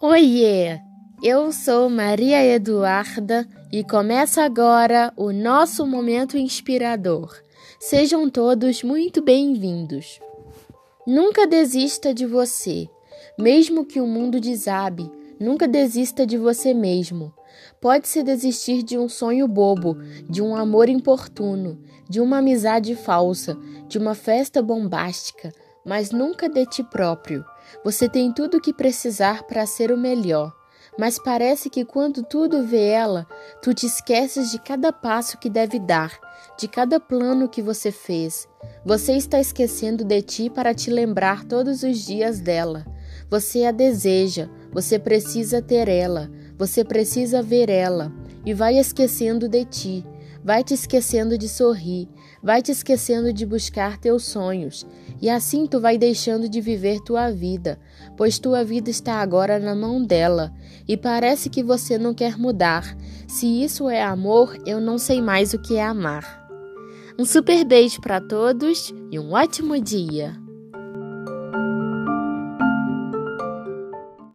Oiê! Eu sou Maria Eduarda e começa agora o nosso momento inspirador. Sejam todos muito bem-vindos. Nunca desista de você, mesmo que o mundo desabe. Nunca desista de você mesmo. Pode-se desistir de um sonho bobo, de um amor importuno, de uma amizade falsa, de uma festa bombástica, mas nunca de ti próprio. Você tem tudo o que precisar para ser o melhor. Mas parece que quando tudo vê ela, tu te esqueces de cada passo que deve dar, de cada plano que você fez. Você está esquecendo de ti para te lembrar todos os dias dela. Você a deseja, você precisa ter ela, você precisa ver ela, e vai esquecendo de ti, vai te esquecendo de sorrir, vai te esquecendo de buscar teus sonhos, e assim tu vai deixando de viver tua vida, pois tua vida está agora na mão dela, e parece que você não quer mudar. Se isso é amor, eu não sei mais o que é amar. Um super beijo para todos e um ótimo dia!